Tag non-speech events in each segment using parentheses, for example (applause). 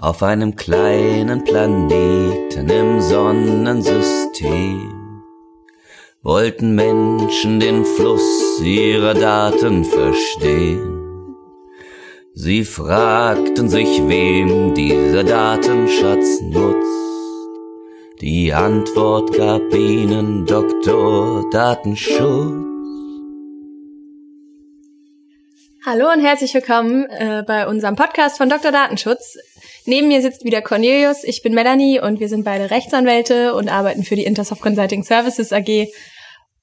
auf einem kleinen Planeten im Sonnensystem wollten Menschen den Fluss ihrer Daten verstehen. Sie fragten sich, wem dieser Datenschatz nutzt. Die Antwort gab ihnen Doktor Datenschutz. Hallo und herzlich willkommen äh, bei unserem Podcast von Dr. Datenschutz. Neben mir sitzt wieder Cornelius, ich bin Melanie und wir sind beide Rechtsanwälte und arbeiten für die Intersoft Consulting Services AG.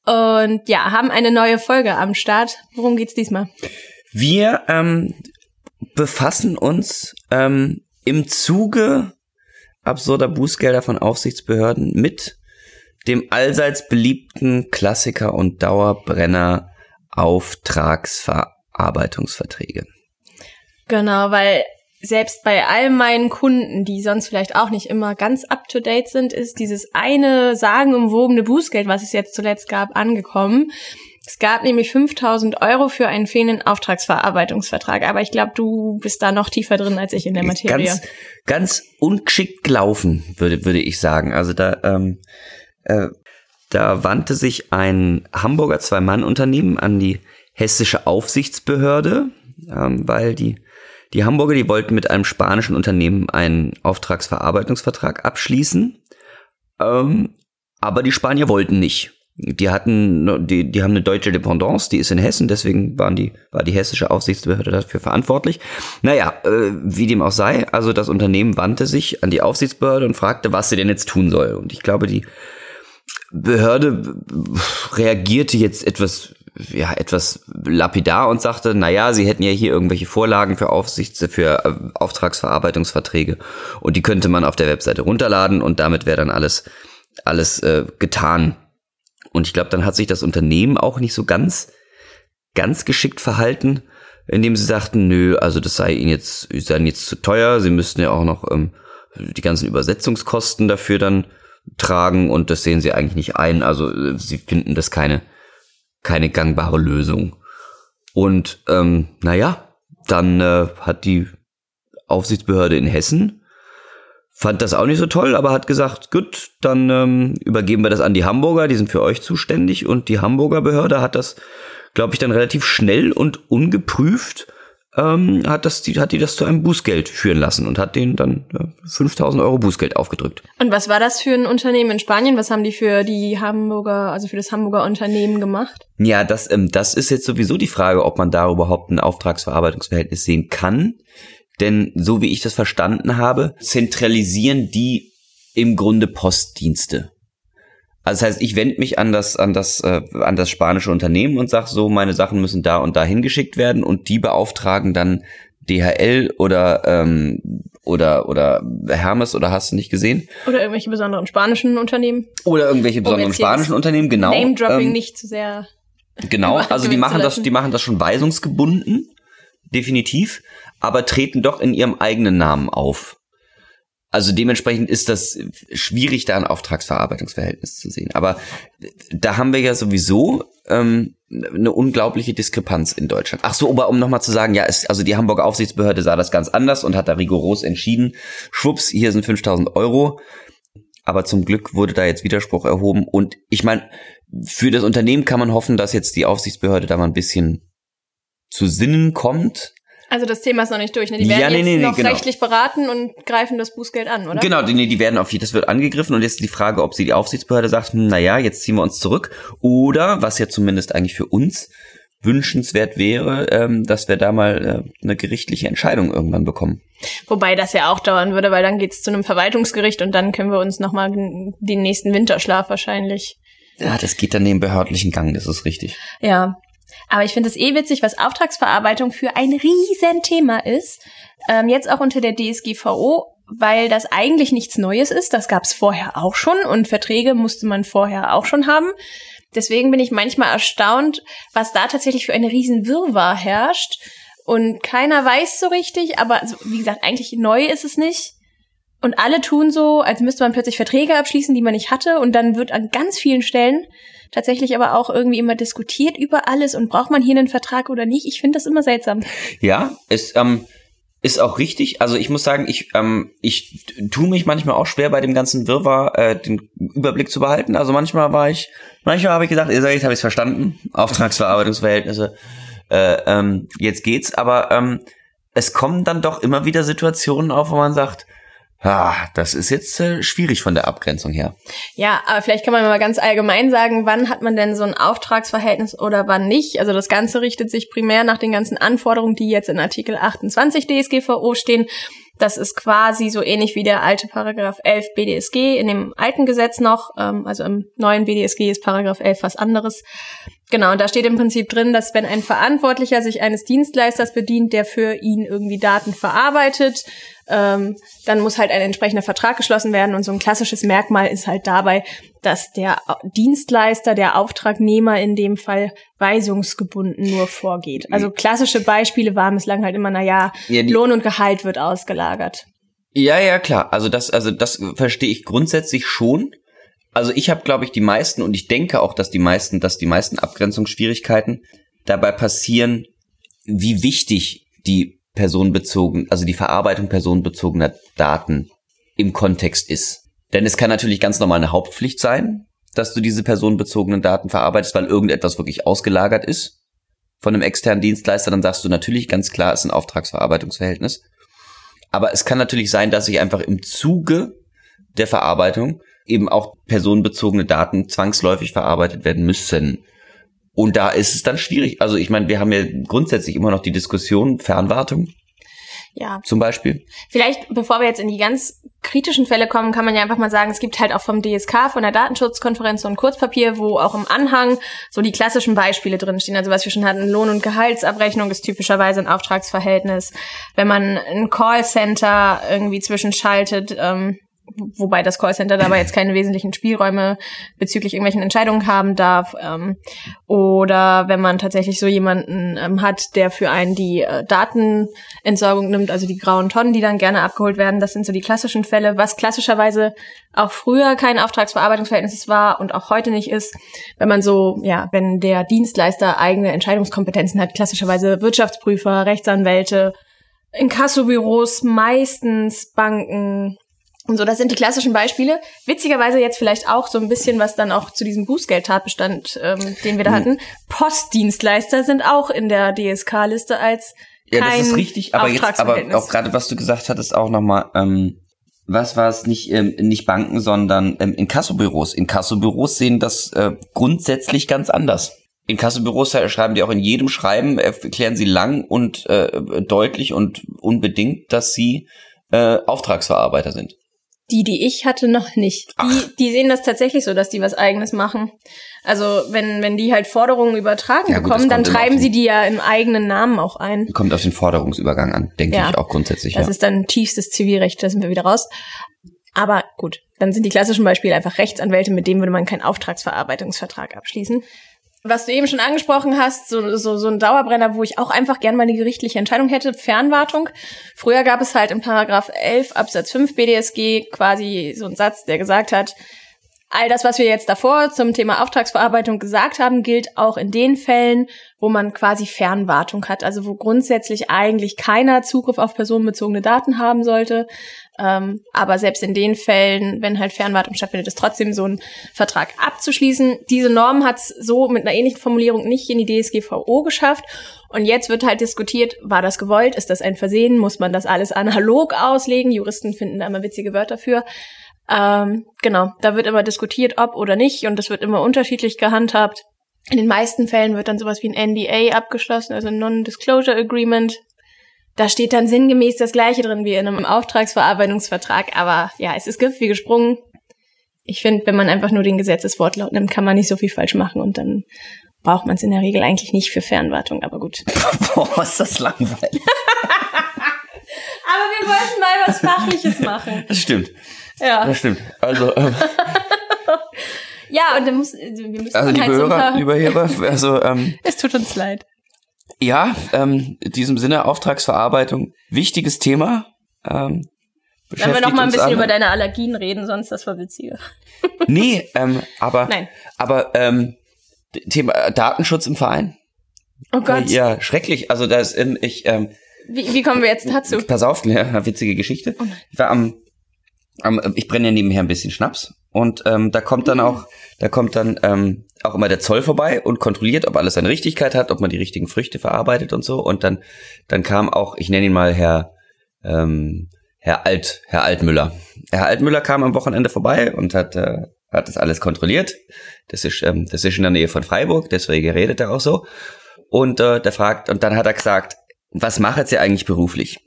Und ja, haben eine neue Folge am Start. Worum geht's diesmal? Wir ähm, befassen uns ähm, im Zuge absurder Bußgelder von Aufsichtsbehörden mit dem allseits beliebten Klassiker und Dauerbrenner Auftragsverarbeitungsverträge. Genau, weil selbst bei all meinen Kunden, die sonst vielleicht auch nicht immer ganz up to date sind, ist dieses eine sagenumwogene Bußgeld, was es jetzt zuletzt gab, angekommen. Es gab nämlich 5000 Euro für einen fehlenden Auftragsverarbeitungsvertrag. Aber ich glaube, du bist da noch tiefer drin als ich in der Materie. Ganz, ganz ungeschickt gelaufen, würde, würde ich sagen. Also da, ähm, äh, da wandte sich ein Hamburger Zwei-Mann-Unternehmen an die hessische Aufsichtsbehörde, ähm, weil die die Hamburger, die wollten mit einem spanischen Unternehmen einen Auftragsverarbeitungsvertrag abschließen, ähm, aber die Spanier wollten nicht. Die hatten, die, die haben eine deutsche Dependance, die ist in Hessen, deswegen waren die, war die hessische Aufsichtsbehörde dafür verantwortlich. Naja, äh, wie dem auch sei, also das Unternehmen wandte sich an die Aufsichtsbehörde und fragte, was sie denn jetzt tun soll. Und ich glaube, die Behörde reagierte jetzt etwas ja, etwas lapidar und sagte, na ja, sie hätten ja hier irgendwelche Vorlagen für Aufsichts, für äh, Auftragsverarbeitungsverträge und die könnte man auf der Webseite runterladen und damit wäre dann alles, alles äh, getan. Und ich glaube, dann hat sich das Unternehmen auch nicht so ganz, ganz geschickt verhalten, indem sie sagten, nö, also das sei ihnen jetzt, sei ihnen jetzt zu teuer, sie müssten ja auch noch ähm, die ganzen Übersetzungskosten dafür dann tragen und das sehen sie eigentlich nicht ein. Also äh, sie finden das keine, keine gangbare Lösung. Und ähm, naja, dann äh, hat die Aufsichtsbehörde in Hessen fand das auch nicht so toll, aber hat gesagt, gut, dann ähm, übergeben wir das an die Hamburger, die sind für euch zuständig und die Hamburger Behörde hat das, glaube ich, dann relativ schnell und ungeprüft ähm, hat, das, die, hat die das zu einem Bußgeld führen lassen und hat denen dann ja, 5000 Euro Bußgeld aufgedrückt. Und was war das für ein Unternehmen in Spanien? Was haben die für die Hamburger, also für das Hamburger Unternehmen gemacht? Ja, das, ähm, das ist jetzt sowieso die Frage, ob man da überhaupt ein Auftragsverarbeitungsverhältnis sehen kann. Denn so wie ich das verstanden habe, zentralisieren die im Grunde Postdienste. Also das heißt, ich wende mich an das, an das, äh, an das spanische Unternehmen und sage so, meine Sachen müssen da und da hingeschickt werden und die beauftragen dann DHL oder ähm, oder oder Hermes oder hast du nicht gesehen? Oder irgendwelche besonderen spanischen Unternehmen. Oder irgendwelche besonderen um spanischen Unternehmen, genau. Name Dropping ähm, nicht zu sehr. Genau, (laughs) also die machen das, die machen das schon weisungsgebunden, definitiv, aber treten doch in ihrem eigenen Namen auf. Also dementsprechend ist das schwierig, da ein Auftragsverarbeitungsverhältnis zu sehen. Aber da haben wir ja sowieso ähm, eine unglaubliche Diskrepanz in Deutschland. Ach so, aber um nochmal zu sagen, ja, es, also die Hamburger Aufsichtsbehörde sah das ganz anders und hat da rigoros entschieden. Schwupps, hier sind 5000 Euro. Aber zum Glück wurde da jetzt Widerspruch erhoben. Und ich meine, für das Unternehmen kann man hoffen, dass jetzt die Aufsichtsbehörde da mal ein bisschen zu Sinnen kommt also das Thema ist noch nicht durch, ne? Die werden ja, nee, jetzt nee, noch genau. rechtlich beraten und greifen das Bußgeld an, oder? Genau, die, nee, die werden auf das wird angegriffen und jetzt die Frage, ob sie die Aufsichtsbehörde sagt, hm, na ja, jetzt ziehen wir uns zurück oder was ja zumindest eigentlich für uns wünschenswert wäre, ähm, dass wir da mal äh, eine gerichtliche Entscheidung irgendwann bekommen. Wobei das ja auch dauern würde, weil dann geht's zu einem Verwaltungsgericht und dann können wir uns nochmal den nächsten Winterschlaf wahrscheinlich. Ja, das geht dann den behördlichen Gang, das ist richtig. Ja, aber ich finde es eh witzig, was Auftragsverarbeitung für ein Riesenthema ist. Ähm, jetzt auch unter der DSGVO, weil das eigentlich nichts Neues ist. Das gab es vorher auch schon und Verträge musste man vorher auch schon haben. Deswegen bin ich manchmal erstaunt, was da tatsächlich für eine riesen Wirrwarr herrscht. Und keiner weiß so richtig, aber also, wie gesagt, eigentlich neu ist es nicht. Und alle tun so, als müsste man plötzlich Verträge abschließen, die man nicht hatte. Und dann wird an ganz vielen Stellen tatsächlich aber auch irgendwie immer diskutiert über alles und braucht man hier einen Vertrag oder nicht. Ich finde das immer seltsam. Ja, es, ähm, ist auch richtig. Also ich muss sagen, ich ähm, ich tue mich manchmal auch schwer bei dem ganzen Wirrwarr äh, den Überblick zu behalten. Also manchmal war ich, manchmal habe ich gedacht, jetzt habe ich es verstanden, Auftragsverarbeitungsverhältnisse, äh, ähm, jetzt geht's. Aber ähm, es kommen dann doch immer wieder Situationen auf, wo man sagt, Ah, das ist jetzt äh, schwierig von der Abgrenzung her. Ja, aber vielleicht kann man mal ganz allgemein sagen, wann hat man denn so ein Auftragsverhältnis oder wann nicht? Also das Ganze richtet sich primär nach den ganzen Anforderungen, die jetzt in Artikel 28 DSGVO stehen. Das ist quasi so ähnlich wie der alte Paragraph 11 BDSG in dem alten Gesetz noch. Ähm, also im neuen BDSG ist Paragraph 11 was anderes. Genau, und da steht im Prinzip drin, dass wenn ein Verantwortlicher sich eines Dienstleisters bedient, der für ihn irgendwie Daten verarbeitet, ähm, dann muss halt ein entsprechender Vertrag geschlossen werden. Und so ein klassisches Merkmal ist halt dabei, dass der Dienstleister, der Auftragnehmer in dem Fall weisungsgebunden nur vorgeht. Also klassische Beispiele waren bislang halt immer, na ja, ja Lohn und Gehalt wird ausgelagert. Ja, ja, klar. Also das, also das verstehe ich grundsätzlich schon. Also ich habe, glaube ich, die meisten und ich denke auch, dass die meisten, dass die meisten Abgrenzungsschwierigkeiten dabei passieren, wie wichtig die personenbezogen, also die Verarbeitung personenbezogener Daten im Kontext ist. Denn es kann natürlich ganz normal eine Hauptpflicht sein, dass du diese personenbezogenen Daten verarbeitest, weil irgendetwas wirklich ausgelagert ist von einem externen Dienstleister, dann sagst du natürlich ganz klar, es ist ein Auftragsverarbeitungsverhältnis. Aber es kann natürlich sein, dass sich einfach im Zuge der Verarbeitung eben auch personenbezogene Daten zwangsläufig verarbeitet werden müssen. Und da ist es dann schwierig. Also ich meine, wir haben ja grundsätzlich immer noch die Diskussion Fernwartung. Ja. Zum Beispiel. Vielleicht, bevor wir jetzt in die ganz kritischen Fälle kommen, kann man ja einfach mal sagen, es gibt halt auch vom DSK, von der Datenschutzkonferenz so ein Kurzpapier, wo auch im Anhang so die klassischen Beispiele drinstehen. Also was wir schon hatten, Lohn- und Gehaltsabrechnung ist typischerweise ein Auftragsverhältnis. Wenn man ein Callcenter irgendwie zwischenschaltet, ähm, wobei das Callcenter dabei jetzt keine wesentlichen Spielräume bezüglich irgendwelchen Entscheidungen haben darf. Ähm, oder wenn man tatsächlich so jemanden ähm, hat, der für einen die äh, Datenentsorgung nimmt, also die grauen Tonnen, die dann gerne abgeholt werden, das sind so die klassischen Fälle, was klassischerweise auch früher kein Auftragsverarbeitungsverhältnis war und auch heute nicht ist, wenn man so, ja, wenn der Dienstleister eigene Entscheidungskompetenzen hat, klassischerweise Wirtschaftsprüfer, Rechtsanwälte, Inkassobüros, meistens Banken, und so, das sind die klassischen Beispiele. Witzigerweise jetzt vielleicht auch so ein bisschen, was dann auch zu diesem Bußgeldtatbestand, ähm, den wir da hm. hatten. Postdienstleister sind auch in der DSK-Liste als ja, das ist richtig, aber jetzt, aber auch gerade was du gesagt hattest, auch nochmal, ähm, was war es nicht, ähm, nicht Banken, sondern ähm, Inkassobüros. Inkassobüros sehen das äh, grundsätzlich ganz anders. Inkassobüros schreiben die auch in jedem Schreiben, erklären sie lang und äh, deutlich und unbedingt, dass sie äh, Auftragsverarbeiter sind. Die, die ich hatte, noch nicht. Die, die sehen das tatsächlich so, dass die was eigenes machen. Also wenn, wenn die halt Forderungen übertragen ja, gut, bekommen, dann treiben sie die ja im eigenen Namen auch ein. Kommt auf den Forderungsübergang an, denke ja. ich auch grundsätzlich. Das ja. ist dann tiefstes Zivilrecht, da sind wir wieder raus. Aber gut, dann sind die klassischen Beispiele einfach Rechtsanwälte, mit denen würde man keinen Auftragsverarbeitungsvertrag abschließen was du eben schon angesprochen hast, so, so, so ein Dauerbrenner, wo ich auch einfach gern mal eine gerichtliche Entscheidung hätte, Fernwartung. Früher gab es halt im Paragraph 11 Absatz 5 BDSG quasi so einen Satz, der gesagt hat, all das, was wir jetzt davor zum Thema Auftragsverarbeitung gesagt haben, gilt auch in den Fällen, wo man quasi Fernwartung hat, also wo grundsätzlich eigentlich keiner Zugriff auf personenbezogene Daten haben sollte. Ähm, aber selbst in den Fällen, wenn halt Fernwartung stattfindet, ist trotzdem so ein Vertrag abzuschließen. Diese Norm hat es so mit einer ähnlichen Formulierung nicht in die DSGVO geschafft. Und jetzt wird halt diskutiert, war das gewollt? Ist das ein Versehen? Muss man das alles analog auslegen? Juristen finden da immer witzige Wörter für. Ähm, genau, da wird immer diskutiert, ob oder nicht. Und das wird immer unterschiedlich gehandhabt. In den meisten Fällen wird dann sowas wie ein NDA abgeschlossen, also Non-Disclosure Agreement. Da steht dann sinngemäß das Gleiche drin wie in einem Auftragsverarbeitungsvertrag, aber ja, es ist Gift wie gesprungen. Ich finde, wenn man einfach nur den Gesetzeswortlaut nimmt, kann man nicht so viel falsch machen und dann braucht man es in der Regel eigentlich nicht für Fernwartung, aber gut. (laughs) Boah, ist das langweilig. (laughs) aber wir wollten mal was Fachliches machen. Das stimmt. Ja. Das stimmt. Also, (laughs) ähm, Ja, und dann muss, wir müssen also liebe halt Hörer, so lieber Hörer, also ähm, (laughs) es tut uns leid. Ja, ähm, in diesem Sinne Auftragsverarbeitung, wichtiges Thema. Ähm, Wenn wir noch mal ein bisschen alle. über deine Allergien reden, sonst das war witziger. (laughs) nee, ähm, aber, Nein. aber ähm, Thema Datenschutz im Verein. Oh Gott. Ja, schrecklich. Also da ist, ähm, ich, ähm, Wie, wie kommen wir jetzt dazu? Pass auf, eine witzige Geschichte. Ich war am ich brenne ja nebenher ein bisschen Schnaps und ähm, da kommt dann auch, da kommt dann ähm, auch immer der Zoll vorbei und kontrolliert, ob alles seine Richtigkeit hat, ob man die richtigen Früchte verarbeitet und so. Und dann, dann kam auch, ich nenne ihn mal Herr, ähm, Herr Alt, Herr Altmüller. Herr Altmüller kam am Wochenende vorbei und hat, äh, hat das alles kontrolliert. Das ist, ähm, das ist in der Nähe von Freiburg, deswegen redet er auch so. Und äh, der fragt, und dann hat er gesagt, was macht sie eigentlich beruflich?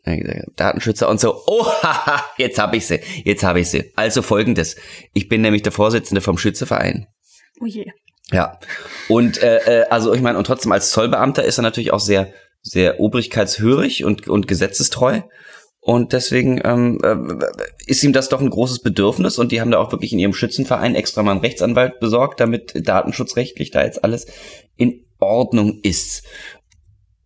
Datenschützer und so. Oh, haha, jetzt habe ich sie, jetzt habe ich sie. Also folgendes: Ich bin nämlich der Vorsitzende vom Schützeverein. Oh je. Ja. Und äh, äh, also ich meine, und trotzdem als Zollbeamter ist er natürlich auch sehr, sehr obrigkeitshörig und und gesetzestreu. Und deswegen ähm, äh, ist ihm das doch ein großes Bedürfnis und die haben da auch wirklich in ihrem Schützenverein extra mal einen Rechtsanwalt besorgt, damit datenschutzrechtlich da jetzt alles in Ordnung ist.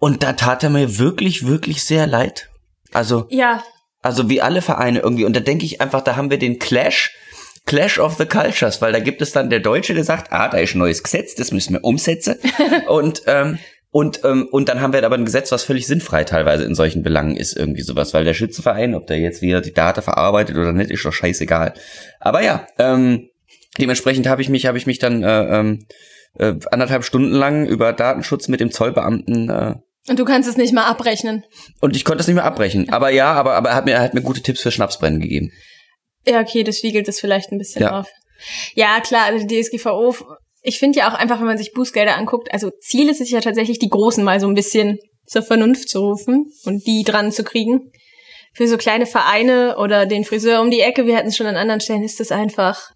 Und da tat er mir wirklich, wirklich sehr leid. Also, Ja, also wie alle Vereine irgendwie. Und da denke ich einfach, da haben wir den Clash, Clash of the Cultures, weil da gibt es dann der Deutsche, der sagt, ah, da ist ein neues Gesetz, das müssen wir umsetzen. (laughs) und, ähm, und, ähm, und dann haben wir aber ein Gesetz, was völlig sinnfrei teilweise in solchen Belangen ist, irgendwie sowas, weil der Schützenverein, ob der jetzt wieder die Daten verarbeitet oder nicht, ist doch scheißegal. Aber ja, ähm, dementsprechend habe ich mich, habe ich mich dann äh, ähm, äh, anderthalb Stunden lang über Datenschutz mit dem Zollbeamten äh, und du kannst es nicht mal abrechnen. und ich konnte es nicht mehr abbrechen. Aber ja, aber, aber er hat mir, er hat mir gute Tipps für Schnapsbrennen gegeben. Ja, okay, das wiegelt es vielleicht ein bisschen Ja. auf. Ja, klar, also die DSGVO, ich finde ja auch einfach, wenn man sich Bußgelder anguckt, also Ziel ist es ja tatsächlich, die Großen mal so ein bisschen zur Vernunft zu rufen und die dran zu kriegen. Für so kleine Vereine oder den Friseur um die Ecke, wir hatten es schon an anderen Stellen, ist das einfach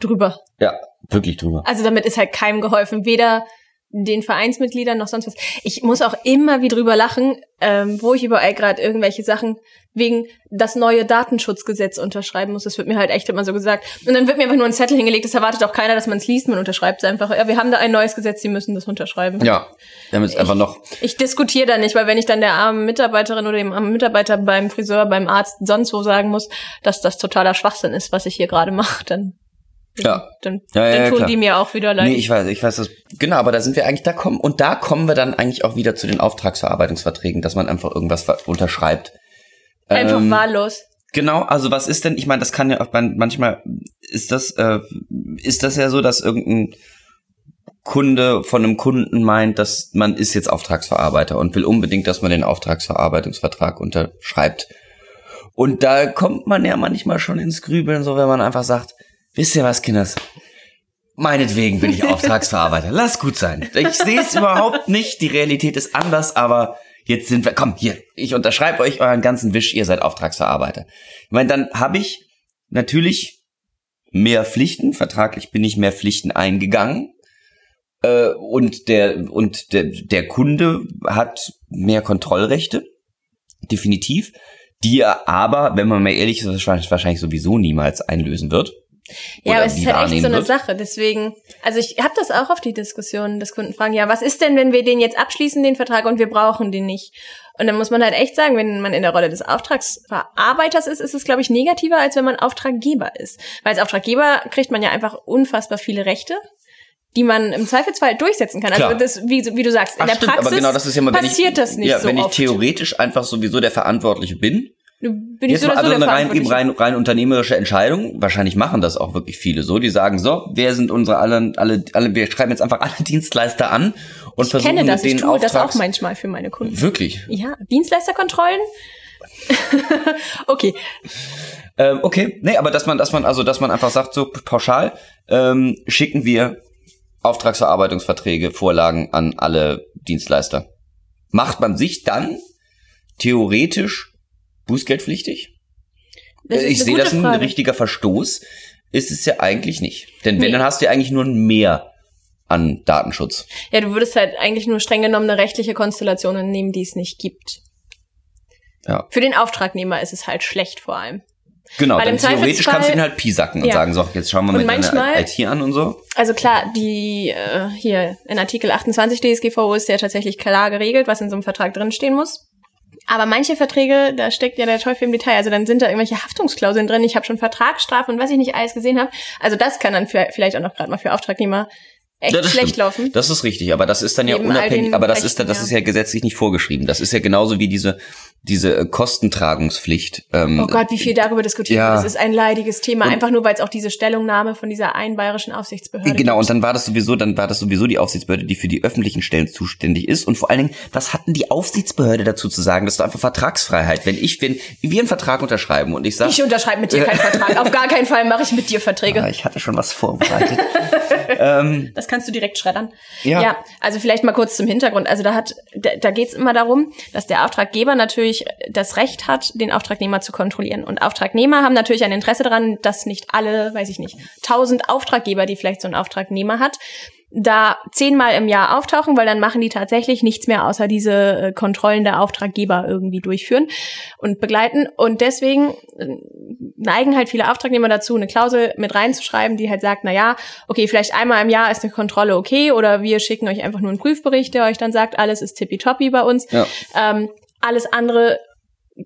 drüber. Ja, wirklich drüber. Also damit ist halt keinem geholfen, weder den Vereinsmitgliedern noch sonst was. Ich muss auch immer wieder drüber lachen, ähm, wo ich überall gerade irgendwelche Sachen wegen das neue Datenschutzgesetz unterschreiben muss. Das wird mir halt echt immer so gesagt. Und dann wird mir einfach nur ein Zettel hingelegt, das erwartet auch keiner, dass man es liest, man unterschreibt es einfach. Ja, wir haben da ein neues Gesetz, Sie müssen das unterschreiben. Ja, wir haben jetzt einfach noch, Ich diskutiere da nicht, weil wenn ich dann der armen Mitarbeiterin oder dem armen Mitarbeiter beim Friseur, beim Arzt, sonst wo sagen muss, dass das totaler Schwachsinn ist, was ich hier gerade mache, dann, Ja. dann, Ja, ja, dann ja, tun klar. die mir auch wieder leid. nee, ich weiß, ich weiß das, genau, aber da sind wir eigentlich, da kommen, und da kommen wir dann eigentlich auch wieder zu den Auftragsverarbeitungsverträgen, dass man einfach irgendwas unterschreibt. Einfach Ähm, wahllos. Genau, also was ist denn, ich meine, das kann ja auch man- manchmal ist das äh, ist das ja so, dass irgendein Kunde von einem Kunden meint, dass man ist jetzt Auftragsverarbeiter und will unbedingt, dass man den Auftragsverarbeitungsvertrag unterschreibt. Und da kommt man ja manchmal schon ins Grübeln, so wenn man einfach sagt, wisst ihr was, Kinders? Meinetwegen bin ich (laughs) Auftragsverarbeiter. Lass gut sein. Ich sehe es überhaupt nicht. Die Realität ist anders, aber jetzt sind wir. Komm, hier, ich unterschreibe euch euren ganzen Wisch, ihr seid Auftragsverarbeiter. Ich meine, dann habe ich natürlich mehr Pflichten. Vertraglich bin ich mehr Pflichten eingegangen. Äh, und der, und der, der Kunde hat mehr Kontrollrechte. Definitiv. Die er aber, wenn man mal ehrlich ist, wahrscheinlich sowieso niemals einlösen wird. Ja, aber es ist halt echt so eine wird. Sache. Deswegen, also ich habe das auch auf die Diskussion, dass Kunden fragen, ja, was ist denn, wenn wir den jetzt abschließen, den Vertrag, und wir brauchen den nicht? Und dann muss man halt echt sagen, wenn man in der Rolle des Auftragsverarbeiters ist, ist es, glaube ich, negativer, als wenn man Auftraggeber ist. Weil als Auftraggeber kriegt man ja einfach unfassbar viele Rechte, die man im Zweifelsfall durchsetzen kann. Klar. Also das, wie, wie du sagst, in Ach, der stimmt, Praxis aber genau das ist ja mal, wenn ich, passiert das nicht ja, so wenn ich oft. theoretisch einfach sowieso der Verantwortliche bin. Bin ich Jetzt so mal so also der eine rein, eben rein, rein unternehmerische Entscheidung. Wahrscheinlich machen das auch wirklich viele so. Die sagen so, wer sind unsere alle, alle, alle, wir schreiben jetzt einfach (laughs) alle Dienstleister an und Ich versuchen kenne das, mit ich denen tue das auch Auftrags manchmal für meine Kunden. Wirklich? Ja, Dienstleisterkontrollen? (laughs) okay. Ähm, okay, nee, aber dass man, dass man, also dass man einfach sagt, so pauschal, ähm, schicken wir Auftragsverarbeitungsverträge, Vorlagen an alle Dienstleister. Macht man sich dann theoretisch bußgeldpflichtig? Das ich sehe das ein Frage. richtiger Verstoß. Ist es ja eigentlich nicht. Denn wenn, Nee. dann hast du ja eigentlich nur ein Mehr an Datenschutz. Ja, du würdest halt eigentlich nur streng genommen eine rechtliche Konstellation nehmen, die es nicht gibt. Ja. Für den Auftragnehmer ist es halt schlecht vor allem. Genau, Weil denn im theoretisch kannst du ihn halt piesacken und Ja. sagen, so, jetzt schauen wir mal manchmal- IT an und so. Also klar, die äh, hier in Artikel 28 DSGVO ist ja tatsächlich klar geregelt, was in so einem Vertrag drinstehen muss. Aber manche Verträge, da steckt ja der Teufel im Detail. Also dann sind da irgendwelche Haftungsklauseln drin. Ich habe schon Vertragsstrafen und was ich nicht alles gesehen habe. Also das kann dann vielleicht auch noch gerade mal für Auftragnehmer echt Ja, das schlecht stimmt. laufen. Das ist richtig, aber das ist dann ja Neben unabhängig, aber das ist dann, das ja. ist ja gesetzlich nicht vorgeschrieben. Das ist ja genauso wie diese diese äh, Kostentragungspflicht. Ähm, Oh Gott, wie viel darüber diskutiert Ja. wird. Das ist ein leidiges Thema, Und- einfach nur, weil es auch diese Stellungnahme von dieser einen bayerischen Aufsichtsbehörde Genau, und gibt. dann war das sowieso, dann war das sowieso die Aufsichtsbehörde, die für die öffentlichen Stellen zuständig ist. Und vor allen Dingen, was hatten die Aufsichtsbehörde dazu zu sagen? Das ist einfach Vertragsfreiheit. Wenn ich, wenn wir einen Vertrag unterschreiben und ich sage, Ich unterschreibe mit dir (laughs) keinen Vertrag. Auf gar keinen Fall mache ich mit dir Verträge. ah, ich hatte schon was vorbereitet. (laughs) ähm, Das kannst du direkt schreddern. Ja. ja, also vielleicht mal kurz zum Hintergrund. Also da hat, da, da geht es immer darum, dass der Auftraggeber natürlich das Recht hat, den Auftragnehmer zu kontrollieren. Und Auftragnehmer haben natürlich ein Interesse daran, dass nicht alle, weiß ich nicht, tausend Auftraggeber, die vielleicht so ein Auftragnehmer hat, da zehnmal im Jahr auftauchen, weil dann machen die tatsächlich nichts mehr, außer diese äh, Kontrollen der Auftraggeber irgendwie durchführen und begleiten. Und deswegen äh, neigen halt viele Auftragnehmer dazu, eine Klausel mit reinzuschreiben, die halt sagt, na ja, okay, vielleicht einmal im Jahr ist eine Kontrolle okay oder wir schicken euch einfach nur einen Prüfbericht, der euch dann sagt, alles ist tippitoppi bei uns. ja. Ähm, alles andere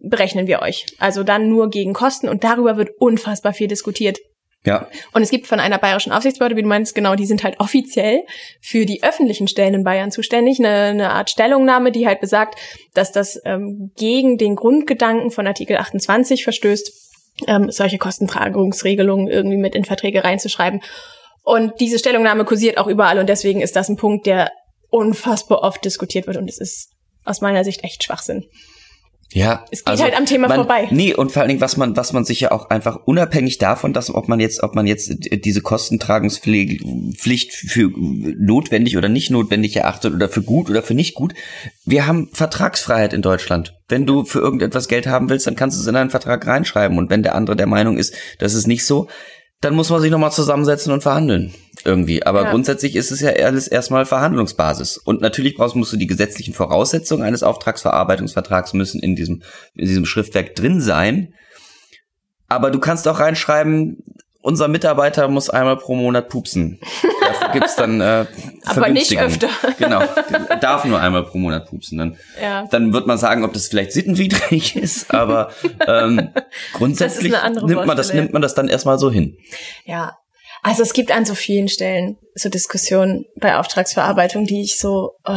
berechnen wir euch. Also dann nur gegen Kosten und darüber wird unfassbar viel diskutiert. Ja, Und es gibt von einer bayerischen Aufsichtsbehörde, wie du meinst, genau, die sind halt offiziell für die öffentlichen Stellen in Bayern zuständig. Eine, eine Art Stellungnahme, die halt besagt, dass das ähm, gegen den Grundgedanken von Artikel 28 verstößt, ähm, solche Kostentragungsregelungen irgendwie mit in Verträge reinzuschreiben. Und diese Stellungnahme kursiert auch überall und deswegen ist das ein Punkt, der unfassbar oft diskutiert wird und es ist aus meiner Sicht echt Schwachsinn. Ja, Es geht halt am Thema man, vorbei. Nee, und vor allen Dingen, was man, was man sich ja auch einfach unabhängig davon, dass ob man jetzt, ob man jetzt diese Kostentragungspflicht für notwendig oder nicht notwendig erachtet oder für gut oder für nicht gut. Wir haben Vertragsfreiheit in Deutschland. Wenn du für irgendetwas Geld haben willst, dann kannst du es in einen Vertrag reinschreiben. Und wenn der andere der Meinung ist, das ist nicht so, dann muss man sich nochmal zusammensetzen und verhandeln. Irgendwie. Aber Ja. grundsätzlich ist es ja alles erstmal Verhandlungsbasis. Und natürlich brauchst, musst du die gesetzlichen Voraussetzungen eines Auftragsverarbeitungsvertrags müssen in diesem, in diesem Schriftwerk drin sein. Aber du kannst auch reinschreiben, unser Mitarbeiter muss einmal pro Monat pupsen. Dafür (laughs) gibt's dann äh, Aber nicht öfter. (laughs) Genau, darf nur einmal pro Monat pupsen. Dann, Ja. dann wird man sagen, ob das vielleicht sittenwidrig (laughs) ist, aber ähm, grundsätzlich nimmt man das nimmt man das dann erstmal so hin. Ja. Also es gibt an so vielen Stellen so Diskussionen bei Auftragsverarbeitung, die ich so, äh,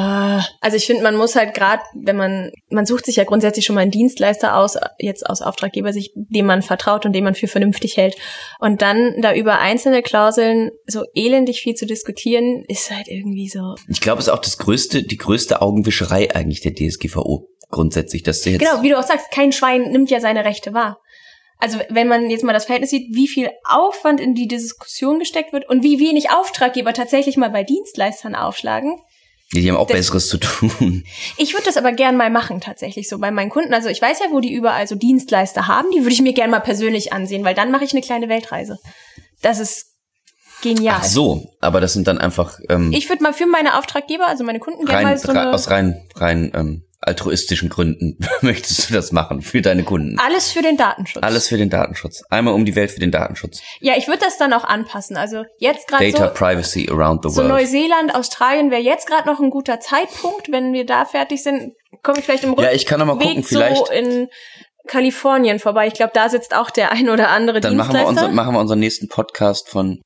also ich finde, man muss halt gerade, wenn man, man sucht sich ja grundsätzlich schon mal einen Dienstleister aus, jetzt aus Auftraggebersicht, dem man vertraut und den man für vernünftig hält. Und dann da über einzelne Klauseln so elendig viel zu diskutieren, ist halt irgendwie so. Ich glaube, es ist auch das größte, die größte Augenwischerei eigentlich der DSGVO grundsätzlich, dass du jetzt Genau, wie du auch sagst, kein Schwein nimmt ja seine Rechte wahr. Also wenn man jetzt mal das Verhältnis sieht, wie viel Aufwand in die Diskussion gesteckt wird und wie wenig Auftraggeber tatsächlich mal bei Dienstleistern aufschlagen. die haben auch das- Besseres zu tun. Ich würde das aber gern mal machen, tatsächlich so bei meinen Kunden. Also ich weiß ja, wo die überall so Dienstleister haben, die würde ich mir gern mal persönlich ansehen, weil dann mache ich eine kleine Weltreise. Das ist genial. Ach so, aber das sind dann einfach ähm, Ich würde mal für meine Auftraggeber, also meine Kunden, gerne mal so eine, aus rein rein ähm, altruistischen Gründen (laughs) möchtest du das machen für deine Kunden. alles für den Datenschutz. Alles für den Datenschutz. Einmal um die Welt für den Datenschutz. Ja, ich würde das dann auch anpassen. Also jetzt gerade Data so, Privacy around the so world. Neuseeland, Australien wäre jetzt gerade noch ein guter Zeitpunkt, wenn wir da fertig sind, komme ich vielleicht im Ja, ich kann noch mal Rückweg gucken, vielleicht- so in Kalifornien vorbei. Ich glaube, da sitzt auch der ein oder andere Dann machen wir, unser, machen wir unseren nächsten Podcast von.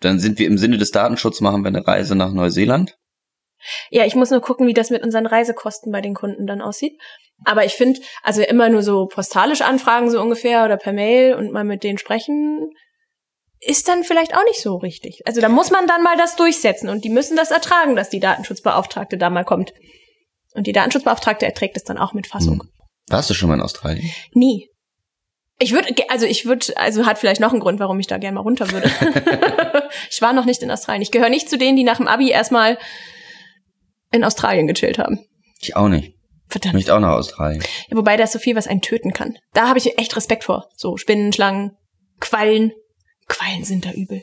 Dann sind wir im Sinne des Datenschutzes, machen wir eine Reise nach Neuseeland. Ja, ich muss nur gucken, wie das mit unseren Reisekosten bei den Kunden dann aussieht. Aber ich finde, also immer nur so postalisch anfragen, so ungefähr, oder per Mail und mal mit denen sprechen, ist dann vielleicht auch nicht so richtig. Also da muss man dann mal das durchsetzen und die müssen das ertragen, dass die Datenschutzbeauftragte da mal kommt. Und die Datenschutzbeauftragte erträgt es dann auch mit Fassung. Hm. Warst du schon mal in Australien? Nie. Ich würde, also ich würde, also hat vielleicht noch einen Grund, warum ich da gerne mal runter würde. (laughs) (laughs) ich war noch nicht in Australien. Ich gehöre nicht zu denen, die nach dem Abi erstmal in Australien gechillt haben. Ich auch nicht. Ich Verdammt. möchte auch nach Australien. Ja, wobei da ist so viel, was einen töten kann. Da habe ich echt Respekt vor. So Spinnen, Schlangen, Quallen. Quallen sind da übel.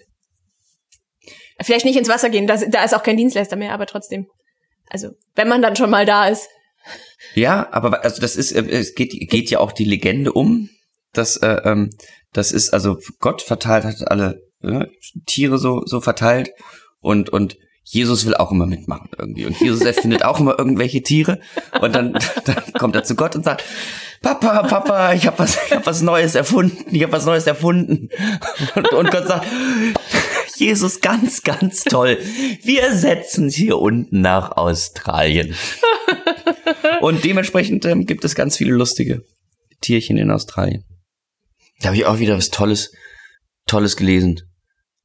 Vielleicht nicht ins Wasser gehen, da, da ist auch kein Dienstleister mehr, aber trotzdem. Also, wenn man dann schon mal da ist. Ja, aber also das ist, äh, es geht, geht ja auch die Legende um, dass äh, ähm, das ist also Gott verteilt hat alle äh, Tiere so so verteilt und und Jesus will auch immer mitmachen irgendwie und Jesus erfindet auch immer irgendwelche Tiere und dann, (laughs) dann kommt er zu Gott und sagt Papa, Papa, ich habe was, ich hab was Neues erfunden, ich habe was Neues erfunden und, und Gott sagt Jesus ganz, ganz toll. Wir setzen hier unten nach Australien. Und dementsprechend ähm, gibt es ganz viele lustige Tierchen in Australien. Da habe ich auch wieder was Tolles, Tolles gelesen.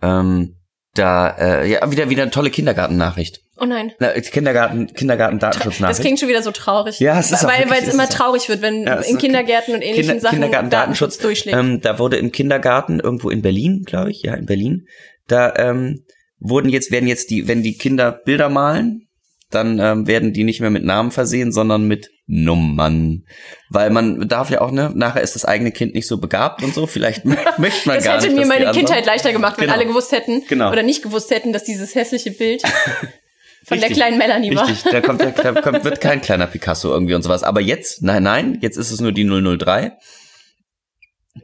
Ähm, da, äh, ja, wieder, wieder eine tolle Kindergartennachricht. Oh nein. Na, Kindergarten, Kindergarten, Datenschutznachricht. Das klingt schon wieder so traurig. Ja, es ist weil weil es immer traurig wird, wenn Ja, in Kindergärten und ähnlichen Kinder, Sachen Kindergarten, Datenschutz durchschlägt. Ähm, da wurde im Kindergarten irgendwo in Berlin, glaube ich, ja in Berlin, da ähm, wurden jetzt werden jetzt die, wenn die Kinder Bilder malen, dann ähm, werden die nicht mehr mit Namen versehen, sondern mit Nummern, weil man darf ja auch ne, nachher ist das eigene Kind nicht so begabt und so, vielleicht mö- (laughs) möchte man das gar hätte nicht. mir dass die meine Kindheit leichter gemacht, wenn Genau. alle gewusst hätten Genau. oder nicht gewusst hätten, dass dieses hässliche Bild (laughs) von der Richtig. kleinen Melanie war. Richtig, da kommt, da kommt, wird kein kleiner Picasso irgendwie und sowas. Aber jetzt, nein, nein, jetzt ist es nur die 003.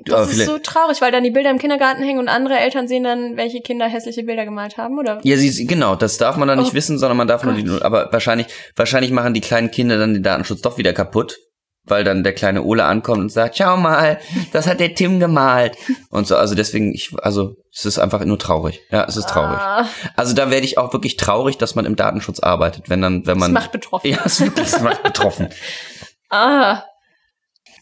Das ist so traurig, weil dann die Bilder im Kindergarten hängen und andere Eltern sehen dann, welche Kinder hässliche Bilder gemalt haben, oder? Ja, sie, genau, das darf man dann nicht Oh wissen, sondern man darf nur die, aber wahrscheinlich, wahrscheinlich machen die kleinen Kinder dann den Datenschutz doch wieder kaputt, weil dann der kleine Ole ankommt und sagt, schau mal, das hat der Tim gemalt und so, also deswegen, ich, also, es ist einfach nur traurig. Ja, es ist traurig. Ah, Also da werde ich auch wirklich traurig, dass man im Datenschutz arbeitet, wenn dann, wenn das man, macht betroffen. ja, es wirklich, das macht betroffen. (laughs) Ah.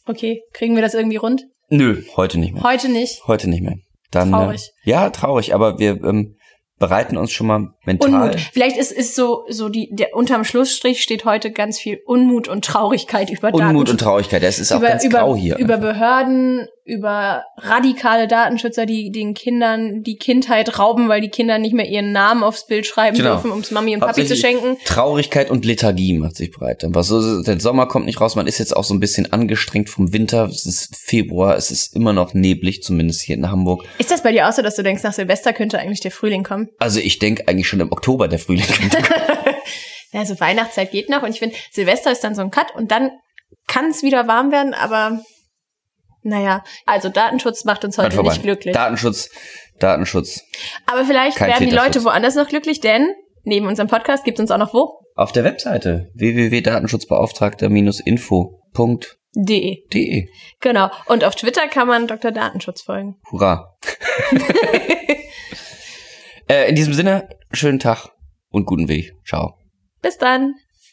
Okay, kriegen wir das irgendwie rund? Nö, heute nicht mehr. Heute nicht. Heute nicht mehr. Dann, Traurig. Äh, ja, traurig, aber wir ähm, bereiten uns schon mal mental. Unmut. Vielleicht ist, ist so, so die, der, unterm Schlussstrich steht heute ganz viel Unmut und Traurigkeit über Unmut Datenschutz. und Traurigkeit, das ist auch über, ganz über, grau hier. über Behörden, über radikale Datenschützer, die den Kindern die Kindheit rauben, weil die Kinder nicht mehr ihren Namen aufs Bild schreiben Genau. dürfen, ums Mami und Papi zu schenken. Traurigkeit und Lethargie macht sich breit. So, der Sommer kommt nicht raus, man ist jetzt auch so ein bisschen angestrengt vom Winter. Es ist Februar, es ist immer noch neblig, zumindest hier in Hamburg. Ist das bei dir auch so, dass du denkst, nach Silvester könnte eigentlich der Frühling kommen? Also ich denke eigentlich schon im Oktober der Frühling. kommt. (laughs) Ja, also Weihnachtszeit geht noch und ich finde, Silvester ist dann so ein Cut und dann kann es wieder warm werden, aber naja, also Datenschutz macht uns heute nicht glücklich. Datenschutz, Datenschutz. aber vielleicht Kein werden die. Leute woanders noch glücklich, denn neben unserem Podcast gibt es uns auch noch wo? Auf der Webseite www.datenschutzbeauftragter-info.de. De. Genau. Und auf Twitter kann man Dr. Datenschutz folgen. Hurra. (laughs) äh, in diesem Sinne, schönen Tag und guten Weg. Ciao. Bis dann.